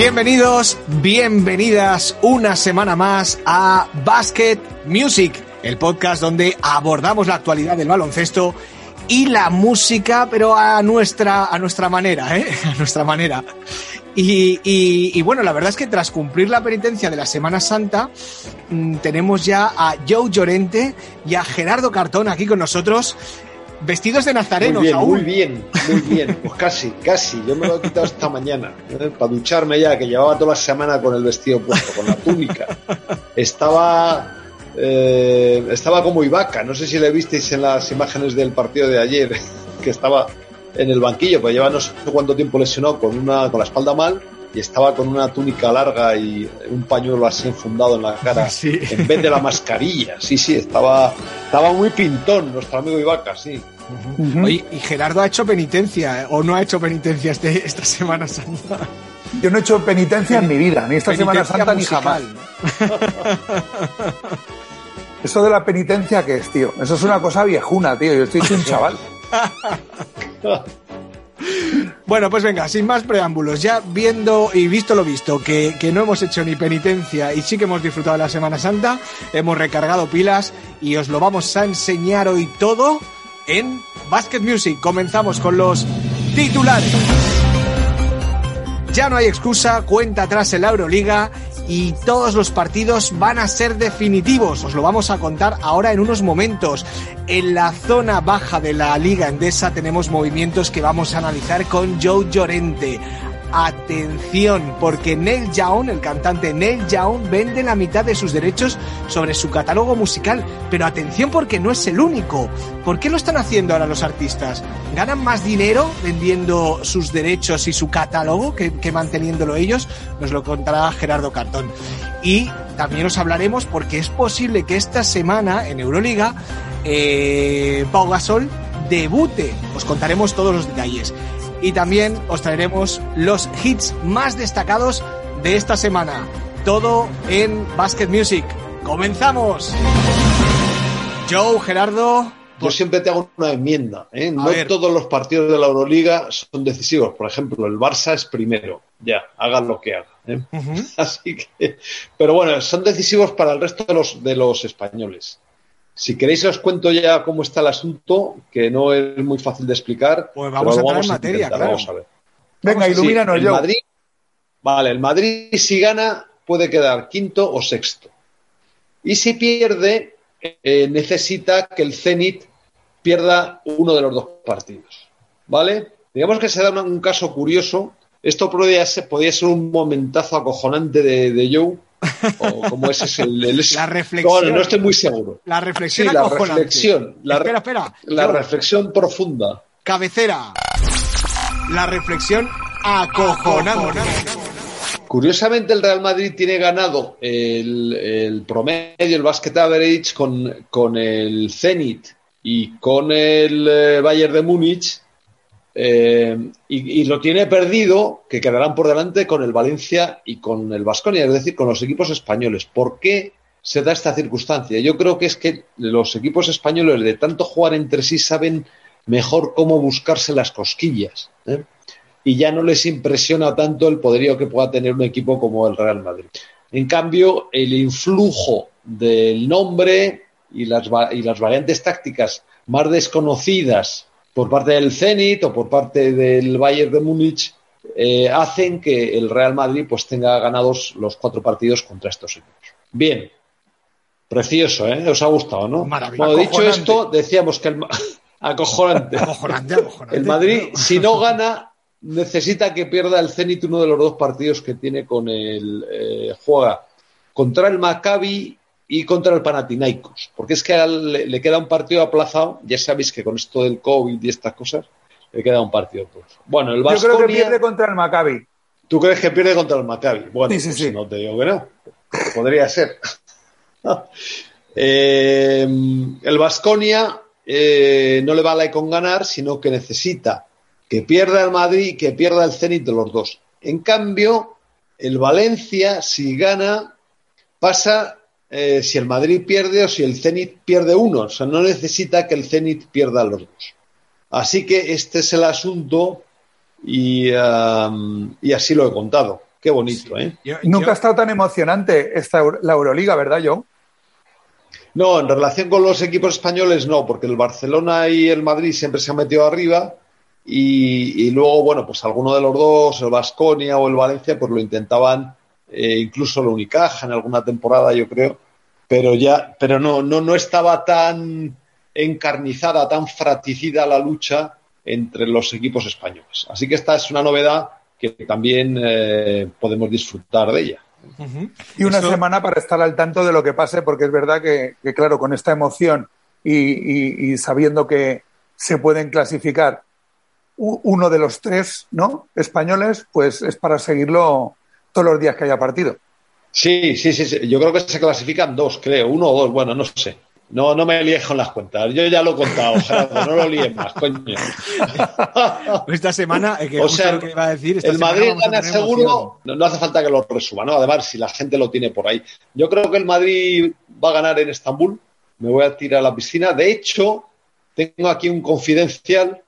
Bienvenidos, bienvenidas una semana más a Basket Music, el podcast donde abordamos la actualidad del baloncesto y la música, pero a nuestra, a nuestra manera, ¿eh? A nuestra manera. Y, y- bueno, la verdad es que tras cumplir la penitencia de la Semana Santa, mm, tenemos ya a Joe Llorente y a Gerardo Cartón aquí con nosotros, vestidos de nazarenos Muy bien, aún. muy bien, muy bien. Pues casi, casi. Yo me lo he quitado esta mañana ¿eh? para ducharme ya, que llevaba toda la semana con el vestido puesto, con la túnica. Estaba, eh, estaba como Ibaka. No sé si le visteis en las imágenes del partido de ayer, que estaba en el banquillo, pues lleva no sé cuánto tiempo lesionado con una, con la espalda mal y estaba con una túnica larga y un pañuelo así enfundado en la cara Sí. en vez de la mascarilla. Sí, sí, estaba, estaba muy pintón nuestro amigo Ibaka, sí. Oye, y Gerardo ha hecho penitencia, ¿eh? o no ha hecho penitencia este, esta Semana Santa. Yo no he hecho penitencia en mi vida, ni esta Semana Santa ni jamás. Eso de la penitencia, ¿qué es, tío? Eso es una cosa viejuna, tío. Yo estoy un chaval. Bueno, pues venga, sin más preámbulos, ya viendo y visto lo visto, que, que no hemos hecho ni penitencia y sí que hemos disfrutado de la Semana Santa, hemos recargado pilas y os lo vamos a enseñar hoy todo en Basket Music. Comenzamos con los titulares. Ya no hay excusa, cuenta atrás en la Euroliga y todos los partidos van a ser definitivos. Os lo vamos a contar ahora en unos momentos. En la zona baja de la Liga Endesa tenemos movimientos que vamos a analizar con Joe Llorente. Atención, porque Neil Young, el cantante Neil Young, vende la mitad de sus derechos sobre su catálogo musical. Pero atención porque no es el único. ¿Por qué lo están haciendo ahora los artistas? ¿Ganan más dinero vendiendo sus derechos y su catálogo que, manteniéndolo ellos? Nos lo contará Gerardo Cartón. Y también os hablaremos porque es posible que esta semana en Euroliga eh, Pau Gasol debute. Os contaremos todos los detalles. Y también os traeremos los hits más destacados de esta semana. Todo en Basket Music. ¡Comenzamos! Joe, Gerardo. Yo siempre te hago una enmienda. ¿eh? No ver. todos los partidos de la Euroliga son decisivos. Por ejemplo, el Barça es primero. Ya, hagan lo que hagan. ¿eh? Así que, pero bueno, son decisivos para el resto de los, de los españoles. Si queréis os cuento ya cómo está el asunto, que no es muy fácil de explicar. Pues vamos pero a entrar en materia, intentar, claro. Vamos a ver. Venga, Sí, ilumínanos, el yo. Madrid, vale, el Madrid si gana puede quedar quinto o sexto. Y si pierde, eh, necesita que el Zenit pierda uno de los dos partidos. ¿Vale? Digamos que se da un, un caso curioso. Esto podría ser, podría ser un momentazo acojonante de, de Joe. O como ese es el, el- La reflexión. No, no estoy muy seguro. La Sí, reflexión la reflexión. La, re- espera, espera. la reflexión profunda. cabecera. La reflexión acojonante. Curiosamente, el Real Madrid tiene ganado el, el promedio, el basket average, con, con el Zenit y con el eh, Bayern de Múnich, eh, y, lo tiene perdido, que quedarán por delante con el Valencia y con el Vasconia, es decir, con los equipos españoles. ¿Por qué se da esta circunstancia? Yo creo que es que los equipos españoles, de tanto jugar entre sí, saben mejor cómo buscarse las cosquillas. ¿eh? y ya no les impresiona tanto el poderío que pueda tener un equipo como el Real Madrid. En cambio, el influjo del nombre y las variantes tácticas más desconocidas por parte del Zenit o por parte del Bayern de Múnich eh, hacen que el Real Madrid pues tenga ganados los cuatro partidos contra estos equipos. Bien, precioso, ¿eh? ¿Os ha gustado, no? Maravilloso. Bueno, dicho esto, decíamos que el... ma- Acojonante. Acojonante, acojonante. El Madrid, si no gana, necesita que pierda el Zenit uno de los dos partidos que tiene con el eh, juega contra el Maccabi y contra el Panathinaikos, porque es que le, le, queda un partido aplazado, ya sabéis que con esto del COVID y estas cosas, le queda un partido aplazado. Bueno, el Vasconia, Yo creo que pierde contra el Maccabi. ¿Tú crees que pierde contra el Maccabi? Bueno, sí, sí, pues sí. no te digo que no. Podría ser. eh, el Vasconia eh, no le vale con ganar, sino que necesita que pierda el Madrid y que pierda el Zenit de los dos. En cambio, el Valencia, si gana, pasa eh, si el Madrid pierde o si el Zenit pierde uno. O sea, no necesita que el Zenit pierda los dos. Así que este es el asunto y, um, y así lo he contado. Qué bonito, ¿eh? Yo, Nunca ha estado tan emocionante esta, la Euroliga, ¿verdad, John? No, en relación con los equipos españoles no, porque el Barcelona y el Madrid siempre se han metido arriba y, y luego, bueno, pues alguno de los dos, el Vasconia o el Valencia, pues lo intentaban, eh, incluso el Unicaja en alguna temporada, yo creo, pero ya, pero no, no, no estaba tan encarnizada, tan fraticida la lucha entre los equipos españoles. Así que esta es una novedad que también eh, podemos disfrutar de ella. Uh -huh. Y una semana para estar al tanto de lo que pase, porque es verdad que, que claro, con esta emoción y, y, y, sabiendo que se pueden clasificar uno de los tres ¿no? españoles, pues es para seguirlo todos los días que haya partido. Sí, sí, sí, sí. Yo creo que se clasifican dos, creo, uno o dos, bueno, no sé. No, no me líes con las cuentas. Yo ya lo he contado, Gerardo, no lo líes más, coño. Esta semana, eh, que o sea, lo que iba a decir, el Madrid gana seguro, no, no, hace falta que lo resuma, ¿no? Además, si la gente lo tiene por ahí. Yo creo que el Madrid va a ganar en Estambul. Me voy a tirar a la piscina. De hecho, tengo aquí un confidencial.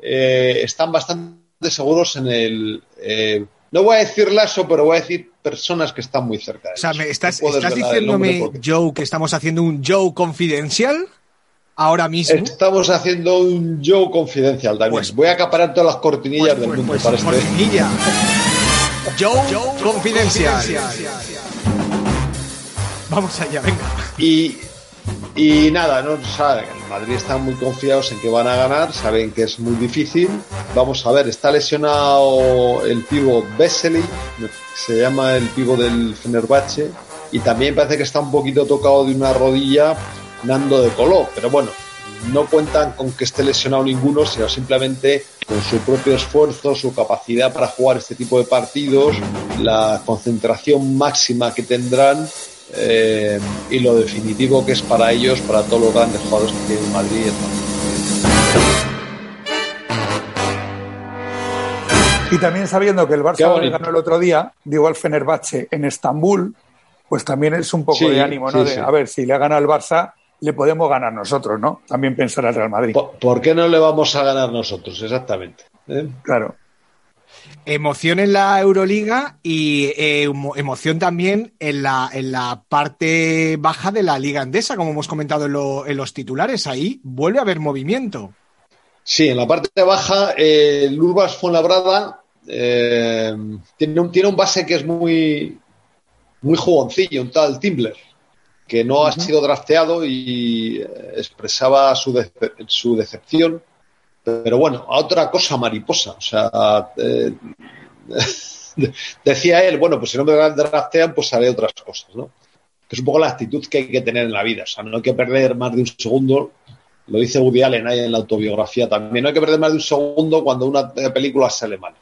Eh, están bastante seguros en el. Eh, no voy a decir lazo, pero voy a decir personas que están muy cerca de O sea, ¿me estás, ¿estás diciéndome, porque... Joe, que estamos haciendo un Joe confidencial? Ahora mismo. Estamos haciendo un Joe confidencial también. Pues- voy a acaparar todas las cortinillas Pues, del pues, mundo pues, para este. cortinilla. Joe, confidencial. Vamos allá, venga. Y, y nada, no saben, el Madrid están muy confiados en que van a ganar, saben que es muy difícil. Vamos a ver, está lesionado el pivo Vesely, se llama el pivo del Fenerbahce, y también parece que está un poquito tocado de una rodilla Nando de color, pero bueno, no cuentan con que esté lesionado ninguno, sino simplemente con su propio esfuerzo, su capacidad para jugar este tipo de partidos, la concentración máxima que tendrán eh, y lo definitivo que es para ellos, para todos los grandes jugadores que tiene Madrid. Y también sabiendo que el Barça ganó el otro día, digo al Fenerbahce en Estambul, pues también es un poco Sí, de ánimo, ¿no? sí, de, sí. A ver, si le ha ganado el Barça, le podemos ganar nosotros, ¿no? También pensar al Real Madrid. ¿Por, por qué no le vamos a ganar nosotros? Exactamente. ¿eh? Claro. Emoción en la Euroliga y eh, emo- emoción también en la, en la parte baja de la Liga Andesa, como hemos comentado en, lo- en los titulares. Ahí vuelve a haber movimiento. Sí, en la parte baja, eh, el Urbas Fuenlabrada eh, tiene, un, tiene un base que es muy, muy jugoncillo, un tal Timbler, que no ha sido drafteado y eh, expresaba su, su decepción. Pero bueno, a otra cosa mariposa. O sea, eh, decía él, bueno, pues si no me draftean, pues haré otras cosas, ¿no? Que es un poco la actitud que hay que tener en la vida. O sea, no hay que perder más de un segundo lo dice Woody Allen ahí en la autobiografía también. No hay que perder más de un segundo cuando una película sale mal.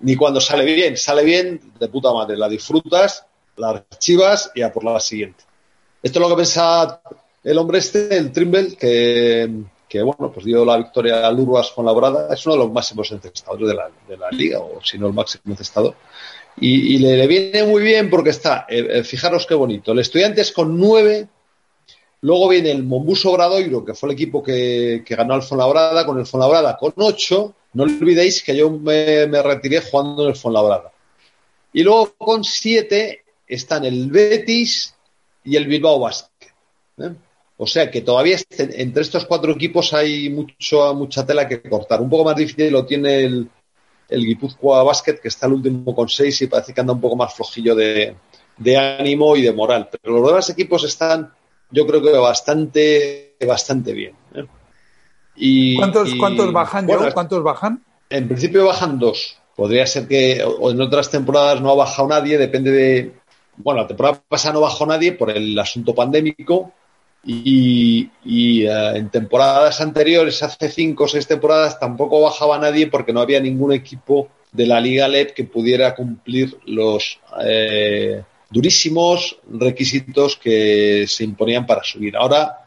Ni cuando sale bien. Sale bien, de puta madre. La disfrutas, la archivas y a por la siguiente. Esto es lo que piensa el hombre este, el Trimble, que, que bueno, pues dio la victoria al Urbas con Labrada. Es uno de los máximos encestadores de la, de la liga, o si no el máximo encestador. Y, le, viene muy bien porque está, eh, eh, fijaros qué bonito. El estudiante es con nueve Luego viene el Mombuso Bradoiro, que fue el equipo que, que ganó al Fonlabrada, con el Fonlabrada con 8. No olvidéis que yo me, retiré jugando en el Fonlabrada. Y luego con 7 están el Betis y el Bilbao Basket. ¿eh? O sea que todavía entre estos cuatro equipos hay mucho, mucha tela que cortar. Un poco más difícil lo tiene el, el Guipúzcoa Basket, que está el último con 6 y parece que anda un poco más flojillo de, de ánimo y de moral. Pero los demás equipos están yo creo que bastante, bastante bien. ¿eh? Y, ¿Cuántos, y, ¿Cuántos bajan, bueno, Joe? ¿Cuántos bajan? en principio bajan dos. Podría ser que o en otras temporadas no ha bajado nadie, depende de. Bueno, la temporada pasada no bajó nadie por el asunto pandémico y, eh, en temporadas anteriores, hace cinco o seis temporadas, tampoco bajaba nadie porque no había ningún equipo de la Liga LEP que pudiera cumplir los eh, durísimos requisitos que se imponían para subir. Ahora,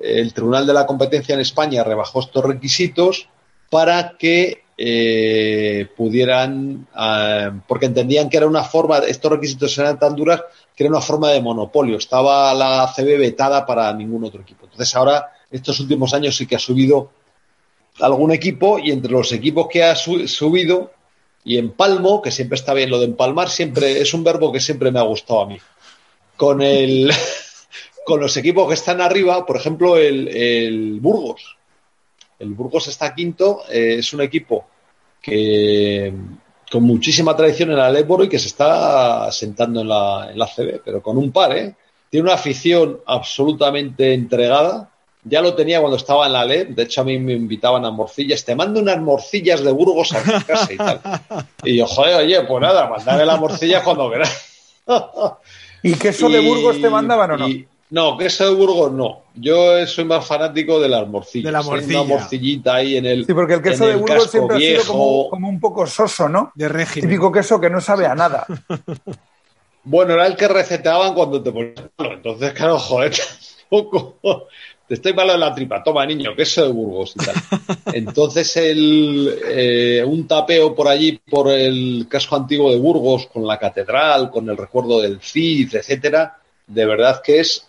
el Tribunal de la Competencia en España rebajó estos requisitos para que eh, pudieran, eh, porque entendían que era una forma, estos requisitos eran tan duras que era una forma de monopolio. Estaba la CB vetada para ningún otro equipo. Entonces ahora, estos últimos años sí que ha subido algún equipo y entre los equipos que ha su subido y empalmo, que siempre está bien, lo de empalmar siempre es un verbo que siempre me ha gustado a mí. Con el con los equipos que están arriba, por ejemplo, el, el Burgos. El Burgos está quinto, eh, es un equipo que con muchísima tradición en la Leboro y que se está sentando en la, en la CB, pero con un par, ¿eh? Tiene una afición absolutamente entregada. Ya lo tenía cuando estaba en la LEB. De hecho, a mí me invitaban a morcillas. Te mando unas morcillas de Burgos a mi casa y tal. Y yo, joder, oye, pues nada, mandame las morcillas cuando quieras. ¿Y queso de Burgos te mandaban o no? Y, no, queso de Burgos no. Yo soy más fanático de las morcillas. De la morcilla. Una morcillita ahí en el. Sí, porque el queso en de el Burgos siempre ha sido viejo. como, como un poco soso, ¿no? De régimen. Típico queso que no sabe a nada. Bueno, era el que recetaban cuando te ponías malo. Entonces, claro, joder, tampoco. Te estoy malo de la tripa. Toma, niño, queso de Burgos y tal. Entonces, el, eh, un tapeo por allí, por el casco antiguo de Burgos, con la catedral, con el recuerdo del Cid, etcétera, de verdad que es,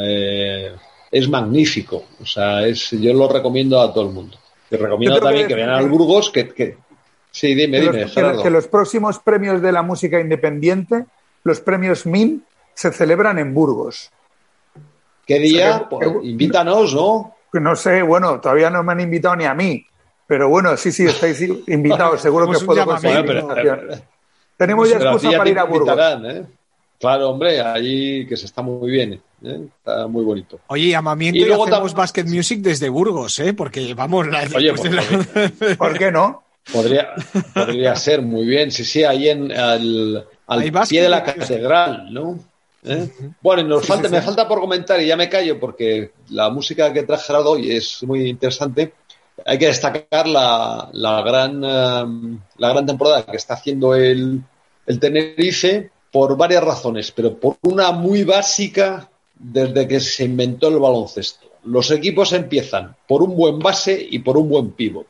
eh, es magnífico. O sea, es, yo lo recomiendo a todo el mundo. Te recomiendo también que- que, vean al Burgos, que, que- Sí, dime, que, dime, los, que- Gerardo. que los próximos premios de la música independiente, los premios MIN, se celebran en Burgos. ¿Qué día? que- Pues, que- invítanos, ¿no? No sé, bueno, todavía no me han invitado ni a mí. Pero bueno, sí, sí, estáis invitados, seguro que Hacemos un puedo conseguir pero-. Tenemos ya ti excusa para ir a Burgos. invitarán, ¿eh? Claro, hombre, allí que se está muy bien, ¿eh? está muy bonito. Oye, llamamiento Y y, luego hacemos tam- basket music desde Burgos, ¿eh? Porque vamos, la, Oye, pues, la- ¿Por qué no? Podría, podría ser muy bien, sí, sí, ahí en al, al pie de la y- catedral, ¿no? ¿Eh? Bueno, y nos Sí, falta, sí, me falta por comentar y ya me callo porque la música que traje Gerardo hoy es muy interesante. Hay que destacar la, la gran eh, la gran temporada que está haciendo el, el Tenerife por varias razones, pero por una muy básica desde que se inventó el baloncesto. Los equipos empiezan por un buen base y por un buen pivot.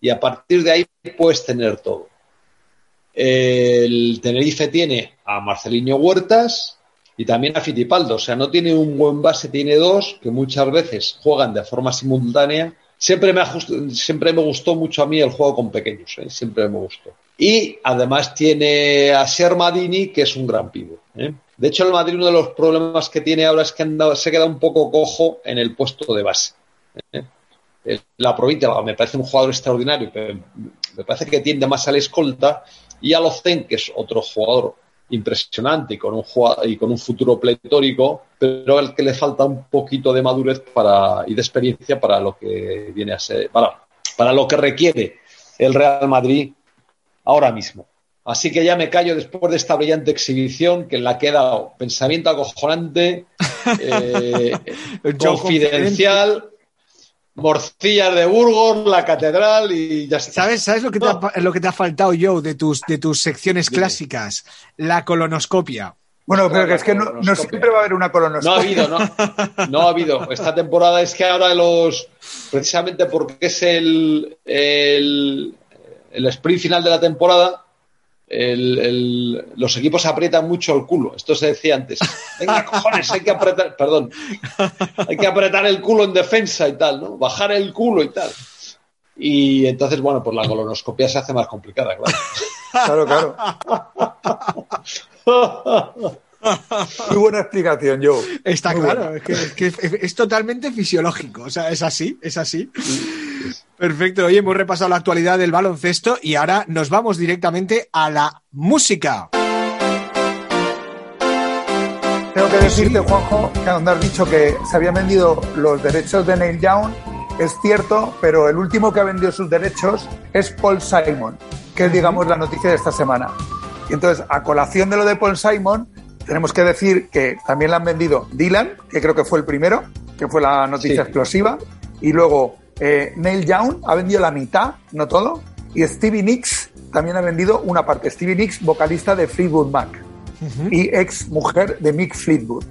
Y a partir de ahí puedes tener todo. El Tenerife tiene a Marceliño Huertas y también a Fitipaldo. O sea, no tiene un buen base, tiene dos que muchas veces juegan de forma simultánea. Siempre me, siempre me gustó mucho a mí el juego con pequeños, ¿eh? siempre me gustó. Y además tiene a Sermadini, que es un gran pivo. ¿eh? De hecho, el Madrid uno de los problemas que tiene ahora es que se queda un poco cojo en el puesto de base. ¿eh? La provincia me parece un jugador extraordinario, pero me parece que tiende más al escolta y a Locen, que es otro jugador impresionante y con un jugado- y con un futuro pletórico, pero al que le falta un poquito de madurez para, y de experiencia para lo que viene a ser, para, para lo que requiere el Real Madrid ahora mismo. Así que ya me callo después de esta brillante exhibición que en la que he dado pensamiento acojonante, eh, confidencial, morcillas de Burgos, la catedral y ya está. ¿Sabes, ¿Sabes lo que te ha, lo que te ha faltado, Joe, de tus, de tus secciones Dime. clásicas? La colonoscopia. Bueno, pero que es que no, no colonoscopia. siempre va a haber una No ha colonoscopia. habido, no. No ha habido. Esta temporada es que ahora los. Precisamente porque es el, el, el sprint final de la temporada, el- el- los equipos aprietan mucho el culo. Esto se decía antes. Venga, cojones, hay que apretar. Perdón. Hay que apretar el culo en defensa y tal, ¿no? Bajar el culo y tal. Y entonces, bueno, pues la colonoscopia se hace más complicada, claro. Claro, claro. Muy buena explicación, Joe. Está Muy claro, es, que, es que es- es totalmente fisiológico. O sea, es así, es así. Perfecto. Oye, hemos repasado la actualidad del baloncesto y ahora nos vamos directamente a la música. Tengo que decirte, Juanjo, que cuando has dicho que se habían vendido los derechos de Neil Young, es cierto, pero el último que ha vendido sus derechos es Paul Simon, que es, digamos, la noticia de esta semana. Y entonces, a colación de lo de Paul Simon, tenemos que decir que también le han vendido Dylan, que creo que fue el primero, que fue la noticia explosiva, y luego eh, Neil Young ha vendido la mitad, no todo, y Stevie Nicks también ha vendido una parte. Stevie Nicks, vocalista de Fleetwood Mac y ex mujer de Mick Fleetwood.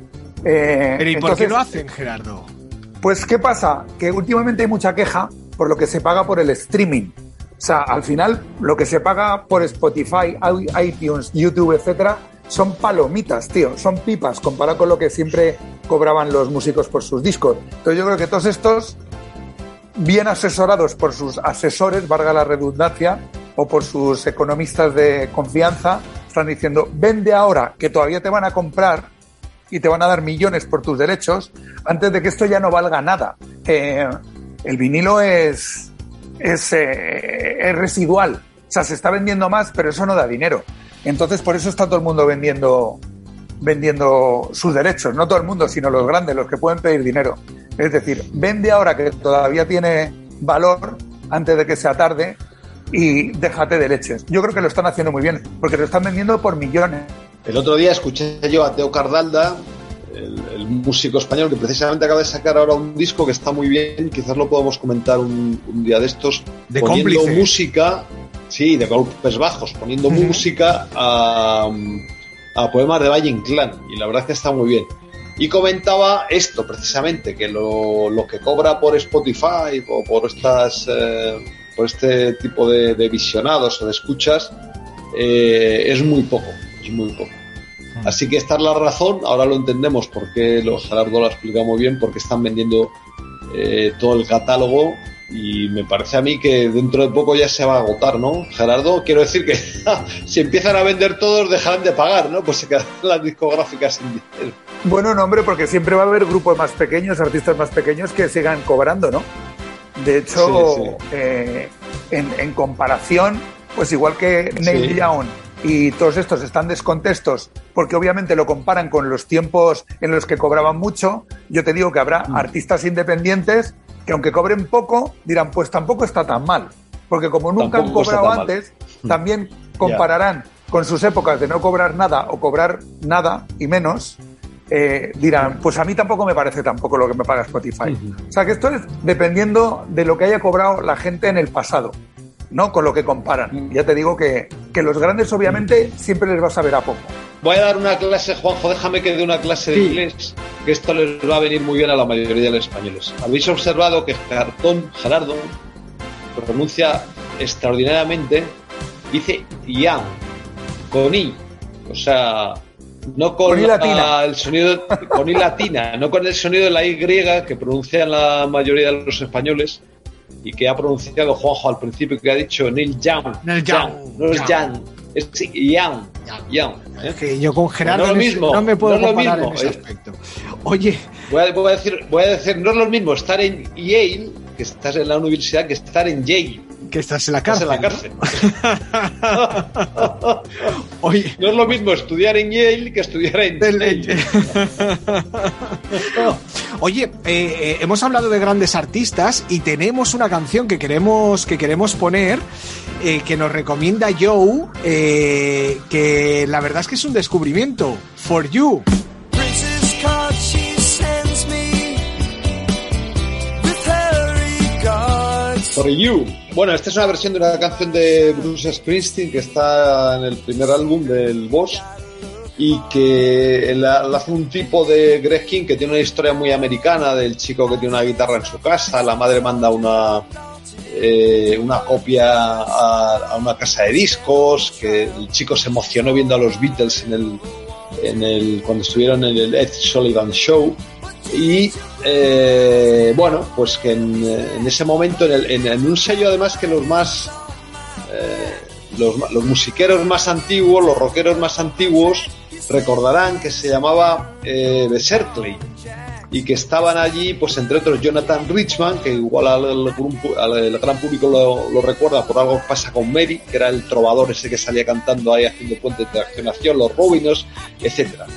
Eh, Pero ¿y por qué lo hacen, Gerardo? Pues, ¿qué pasa? Que últimamente hay mucha queja por lo que se paga por el streaming. O sea, al final, lo que se paga por Spotify, iTunes, YouTube, etcétera, son palomitas, tío, son pipas comparado con lo que siempre cobraban los músicos por sus discos. Entonces, yo creo que todos estos, bien asesorados por sus asesores, valga la redundancia, o por sus economistas de confianza, están diciendo, vende ahora que todavía te van a comprar y te van a dar millones por tus derechos antes de que esto ya no valga nada. Eh, el vinilo es, es, eh, es, residual. O sea, se está vendiendo más, pero eso no da dinero. Entonces, por eso está todo el mundo vendiendo, vendiendo sus derechos. No todo el mundo, sino los grandes, los que pueden pedir dinero. Es decir, vende ahora que todavía tiene valor antes de que sea tarde y déjate de leches. Yo creo que lo están haciendo muy bien, porque lo están vendiendo por millones. El otro día escuché yo a Teo Cardalda, el, músico español, que precisamente acaba de sacar ahora un disco que está muy bien, quizás lo podemos comentar un, día de estos, de poniendo música, sí, de golpes bajos, poniendo música a, a, poemas de Valle Inclán, y la verdad es que está muy bien. Y comentaba esto precisamente, que lo, lo que cobra por Spotify o por estas... Eh, por este tipo de, visionados o de escuchas, eh, es muy poco, es muy poco. Hmm. Así que esta es la razón, ahora lo entendemos porque los Gerardo lo ha explicado muy bien, porque están vendiendo eh, todo el catálogo y me parece a mí que dentro de poco ya se va a agotar, ¿no? Gerardo, quiero decir que si empiezan a vender todos dejarán de pagar, ¿no? Pues se quedan las discográficas sin dinero. Bueno, no, hombre, porque siempre va a haber grupos más pequeños, artistas más pequeños que sigan cobrando, ¿no? De hecho, eh, en, comparación, pues igual que Neil Young y todos estos están descontestos porque obviamente lo comparan con los tiempos en los que cobraban mucho, yo te digo que habrá mm. artistas independientes que aunque cobren poco, dirán, pues tampoco está tan mal. Porque como nunca han cobrado antes, mm. también compararán con sus épocas de no cobrar nada o cobrar nada y menos, eh, dirán, pues a mí tampoco me parece tampoco lo que me paga Spotify. O sea que esto es dependiendo de lo que haya cobrado la gente en el pasado, ¿no? Con lo que comparan. Ya te digo que, que los grandes obviamente siempre les vas a ver a poco. Voy a dar una clase, Juanjo, déjame que dé una clase de inglés, que esto les va a venir muy bien a la mayoría de los españoles. Habéis observado que Cartón, Gerardo, pronuncia extraordinariamente, dice Ian, con I. O sea, no con, el sonido con I latina, no con el sonido de la Y que pronuncian la mayoría de los españoles y que ha pronunciado Juanjo al principio que ha dicho Neil Young. Neil Young. No es Young, es Young. Young. ¿eh? Que yo con Gerardo no, mismo, no me puedo no comparar mismo, en ese aspecto. Oye, voy a, voy a, decir, voy a decir, no es lo mismo estar en Yale, que estás en la universidad, que estar en Yale que estás en la cárcel. en la cárcel. Oye. No es lo mismo estudiar en Yale que estudiar en Yale. Oye, eh, eh, hemos hablado de grandes artistas y tenemos una canción que queremos, que queremos poner. Eh, que nos recomienda Joe, que la verdad es que es un descubrimiento. For You. For You. Bueno, esta es una versión de una canción de Bruce Springsteen que está en el primer álbum del Boss y que la, hace un tipo de Greg King que tiene una historia muy americana del chico que tiene una guitarra en su casa, la madre manda una eh, una copia a, una casa de discos, que el chico se emocionó viendo a los Beatles en el, en el cuando estuvieron en el Ed Sullivan Show y eh, bueno, pues que en, ese momento, en, un sello además que los más, eh, los, musiqueros más antiguos, los rockeros más antiguos, recordarán que se llamaba eh, Berkeley y que estaban allí, pues entre otros Jonathan Richman, que igual al, gran público lo, recuerda por algo que pasa con Mary, que era el trovador ese que salía cantando ahí haciendo puentes de accionación, los Robinos, etcétera.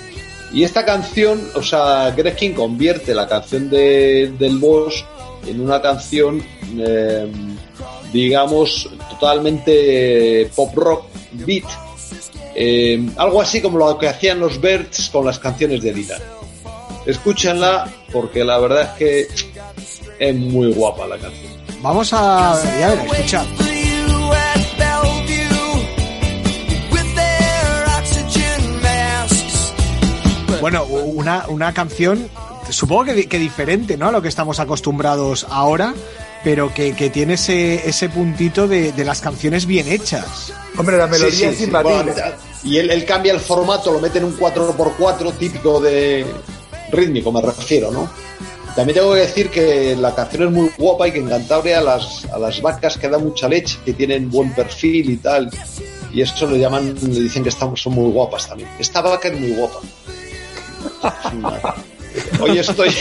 Y esta canción, o sea, Greg King convierte la canción de, del Boss en una canción, eh, digamos, totalmente pop rock beat. Eh, algo así como lo que hacían los Birds con las canciones de Dylan. Escúchenla porque la verdad es que es muy guapa la canción. Vamos a, ver, escuchar. Bueno, una, una canción, supongo que, que, diferente, ¿no? A lo que estamos acostumbrados ahora, pero que, que tiene ese, ese puntito de, de, las canciones bien hechas. Hombre, la melodía sí, sí, es sí, bueno, y él, él, cambia el formato, lo mete en un 4x4 típico de rítmico, me refiero, ¿no? También tengo que decir que la canción es muy guapa y que en Cantabria a las, a las vacas que dan mucha leche, que tienen buen perfil y tal, y eso le llaman, le dicen que estamos, son muy guapas también. Esta vaca es muy guapa. Hoy estoy.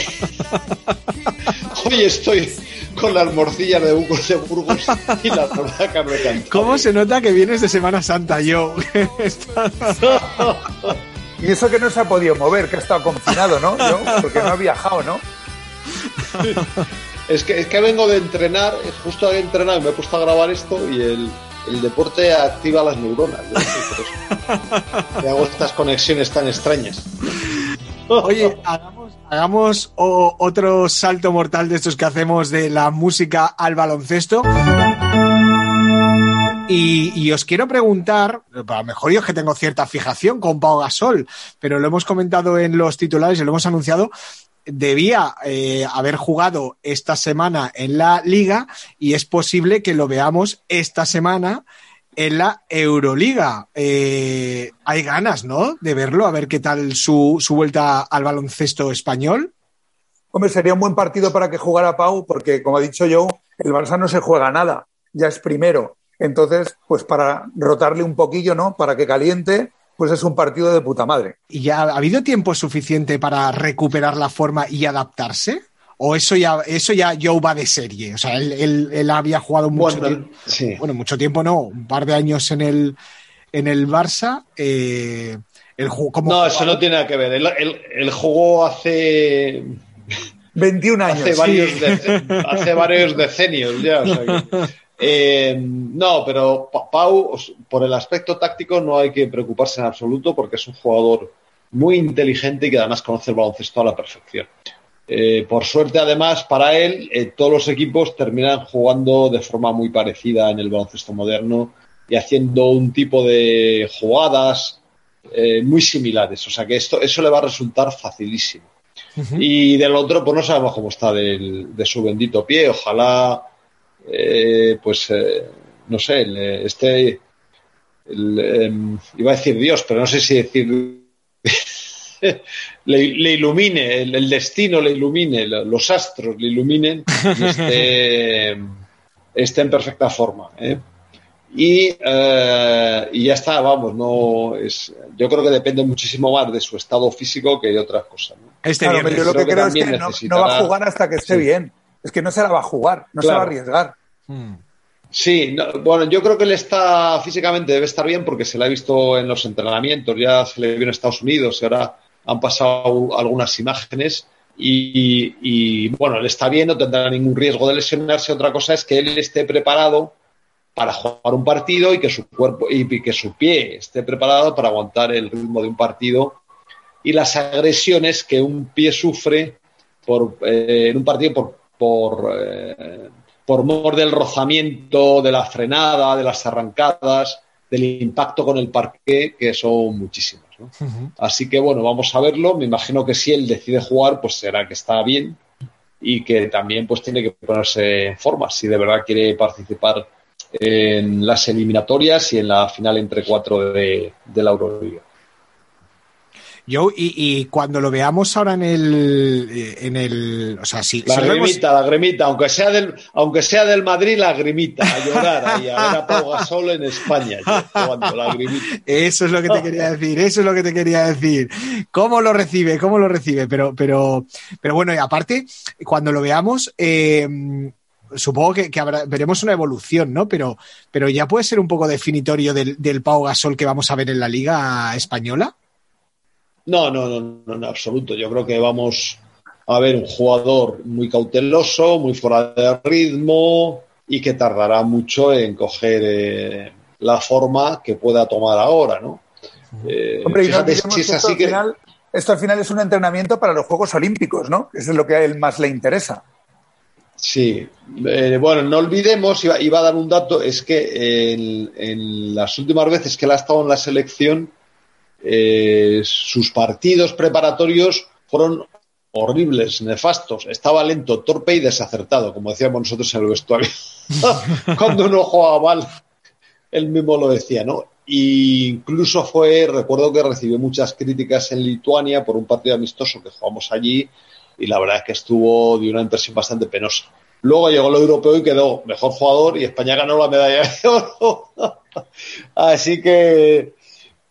Hoy estoy con las morcillas de Burgos de Burgos y la vacas me cantan. ¿Cómo se nota que vienes de Semana Santa, yo? y eso que no se ha podido mover, que ha estado confinado, ¿no? Yo, porque no ha viajado, ¿no? Es que, es que vengo de entrenar, justo he entrenado y me he puesto a grabar esto y el, el deporte activa las neuronas. No por hago estas conexiones tan extrañas. Oye, hagamos, hagamos o, otro salto mortal de estos que hacemos de la música al baloncesto. Y, y, os quiero preguntar, a lo mejor yo es que tengo cierta fijación con Pau Gasol, pero lo hemos comentado en los titulares y lo hemos anunciado, debía eh, haber jugado esta semana en la liga y es posible que lo veamos esta semana en la Euroliga. Eh, hay ganas, ¿no? De verlo, a ver qué tal su, su, vuelta al baloncesto español. Hombre, sería un buen partido para que jugara Pau, porque como ha dicho yo, el Barça no se juega nada, ya es primero. Entonces, pues para rotarle un poquillo, ¿no? Para que caliente, pues es un partido de puta madre. ¿Y ya ha habido tiempo suficiente para recuperar la forma y adaptarse? ¿O eso ya, eso ya Joe va de serie? O sea, él, él, él había jugado mucho bueno, tiempo. Sí. Bueno, mucho tiempo no, un par de años en el, en el Barça. Eh, el, como no, eso no tiene nada que ver. Él, él, jugó hace. 21 años. Hace varios, sí. de, hace varios decenios ya. O sea que, eh, no, pero Pau, por el aspecto táctico, no hay que preocuparse en absoluto porque es un jugador muy inteligente y que además conoce el baloncesto a la perfección. Eh, por suerte, además, para él, eh, todos los equipos terminan jugando de forma muy parecida en el baloncesto moderno y haciendo un tipo de jugadas eh, muy similares. O sea que esto, eso le va a resultar facilísimo. Uh -huh. Y del otro, pues no sabemos cómo está del, de su bendito pie. Ojalá, eh, pues, no sé, el, este, el, iba a decir Dios, pero no sé si decir le, le, ilumine, el, el, destino le ilumine, los astros le iluminen y esté, esté en perfecta forma. ¿eh? Y, eh, y, ya está, vamos, no es, yo creo que depende muchísimo más de su estado físico que de otras cosas. ¿no? Este claro, yo lo que, creo, que es que no, no, va a jugar hasta que esté sí. bien. Es que no se la va a jugar, no claro. se va a arriesgar. Hmm. Sí, no, bueno, yo creo que él está físicamente debe estar bien porque se le ha visto en los entrenamientos, ya se le vio en Estados Unidos y ahora han pasado algunas imágenes y, bueno, él está bien, no tendrá ningún riesgo de lesionarse. Otra cosa es que él esté preparado para jugar un partido y que su cuerpo y que su pie esté preparado para aguantar el ritmo de un partido y las agresiones que un pie sufre por, eh, en un partido por, por, eh, por mor del rozamiento, de la frenada, de las arrancadas, del impacto con el parqué, que son muchísimas. ¿no? Uh -huh. Así que bueno, vamos a verlo. Me imagino que si él decide jugar, pues será que está bien y que también pues tiene que ponerse en forma si de verdad quiere participar en las eliminatorias y en la final entre cuatro de, de la Euroliga. Yo, y, y, cuando lo veamos ahora en el, en el, o sea, si, la si grimita, vemos... la grimita, aunque sea del, aunque sea del Madrid, la grimita, a llorar ahí, a ver a Pau Gasol en España, yo, la grimita. Eso es lo que te quería decir, eso es lo que te quería decir. ¿Cómo lo recibe? ¿Cómo lo recibe? Pero, pero, pero bueno, y aparte, cuando lo veamos, eh, supongo que, que habrá, veremos una evolución, ¿no? Pero, pero ya puede ser un poco definitorio del, del Pau Gasol que vamos a ver en la Liga Española. No, no, no, no, en absoluto. Yo creo que vamos, a ver un jugador muy cauteloso, muy fuera de ritmo y que tardará mucho en coger eh, la forma que pueda tomar ahora, ¿no? Eh, Hombre, y no si es así que... Final, esto al final es un entrenamiento para los Juegos Olímpicos, ¿no? Eso es lo que a él más le interesa. Sí, eh, bueno, no olvidemos, iba, a dar un dato, es que en, las últimas veces que él ha estado en la selección, eh, sus partidos preparatorios fueron horribles, nefastos. Estaba lento, torpe y desacertado, como decíamos nosotros en el vestuario. Cuando uno jugaba mal, él mismo lo decía, ¿no? Incluso fue, recuerdo que recibió muchas críticas en Lituania por un partido amistoso que jugamos allí y la verdad es que estuvo de una impresión bastante penosa. Luego llegó el europeo y quedó mejor jugador y España ganó la medalla de oro. Así que,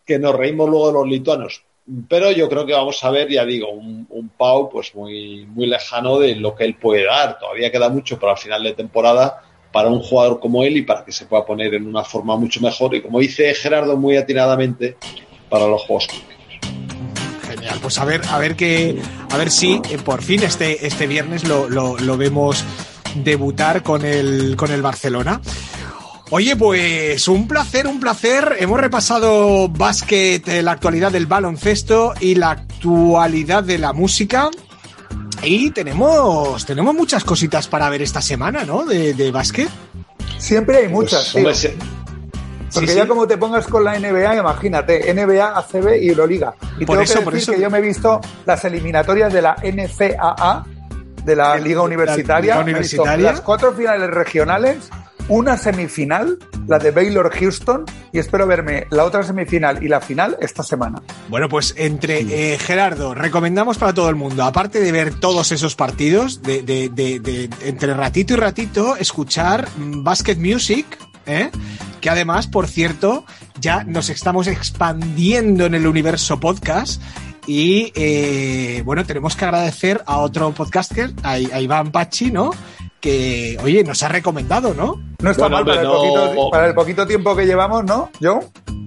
que nos reímos luego de los lituanos. Pero yo creo que vamos a ver, ya digo, un, un, Pau pues muy, muy lejano de lo que él puede dar. Todavía queda mucho para el final de temporada para un jugador como él y para que se pueda poner en una forma mucho mejor y como dice Gerardo muy atinadamente para los Juegos pues a ver, a ver que, a ver si eh, por fin este, este viernes lo, lo, vemos debutar con el, con el Barcelona. Oye, pues un placer, un placer. Hemos repasado básquet, eh, la actualidad del baloncesto y la actualidad de la música. Y tenemos, tenemos muchas cositas para ver esta semana, ¿no? De, de básquet. Siempre hay muchas. Pues, porque ya como te pongas con la NBA, imagínate, NBA, ACB y Euroliga. Y por tengo eso, que decir por que yo me he visto las eliminatorias de la NCAA, de la Liga Universitaria. universitaria. las cuatro finales regionales, una semifinal, la de Baylor Houston, y espero verme la otra semifinal y la final esta semana. Bueno, pues entre eh, Gerardo, recomendamos para todo el mundo, aparte de ver todos esos partidos, de, de, de entre ratito y ratito, escuchar Basket Music, ¿eh? que además, por cierto, ya nos estamos expandiendo en el universo podcast y eh, bueno, tenemos que agradecer a otro podcaster, a, Iván Pachi, ¿no? Que, oye, nos ha recomendado, ¿no? No está mal para, el poquito, tiempo que llevamos, ¿no? ¿Yo?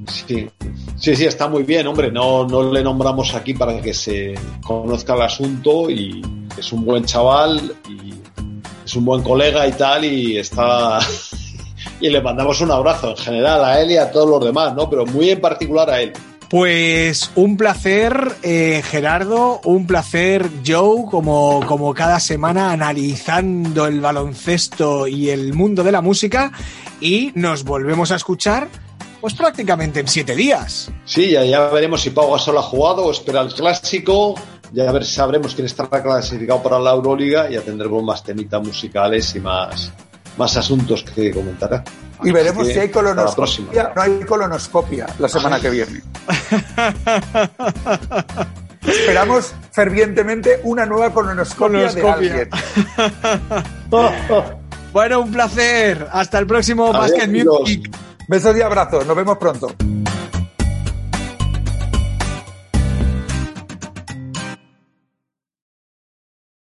Sí. Sí, sí, está muy bien, hombre. No, no le nombramos aquí para que se conozca el asunto y es un buen chaval y es un buen colega y tal y está y le mandamos un abrazo en general a él y a todos los demás, ¿no? Pero muy en particular a él. Pues un placer, eh, Gerardo, un placer, Joe, como, como cada semana analizando el baloncesto y el mundo de la música. Y nos volvemos a escuchar, pues prácticamente en siete días. Sí, ya, ya veremos si Pau Gasol ha jugado o espera el clásico. Ya ver, sabremos quién estará clasificado para la Euroliga y ya tendremos más temitas musicales y más, más asuntos que comentará. Y veremos si hay colonoscopia. No hay colonoscopia la semana que viene. Esperamos fervientemente una nueva colonoscopia, de alguien. bueno, un placer. Hasta el próximo Basket Music. Besos y abrazos. Nos vemos pronto.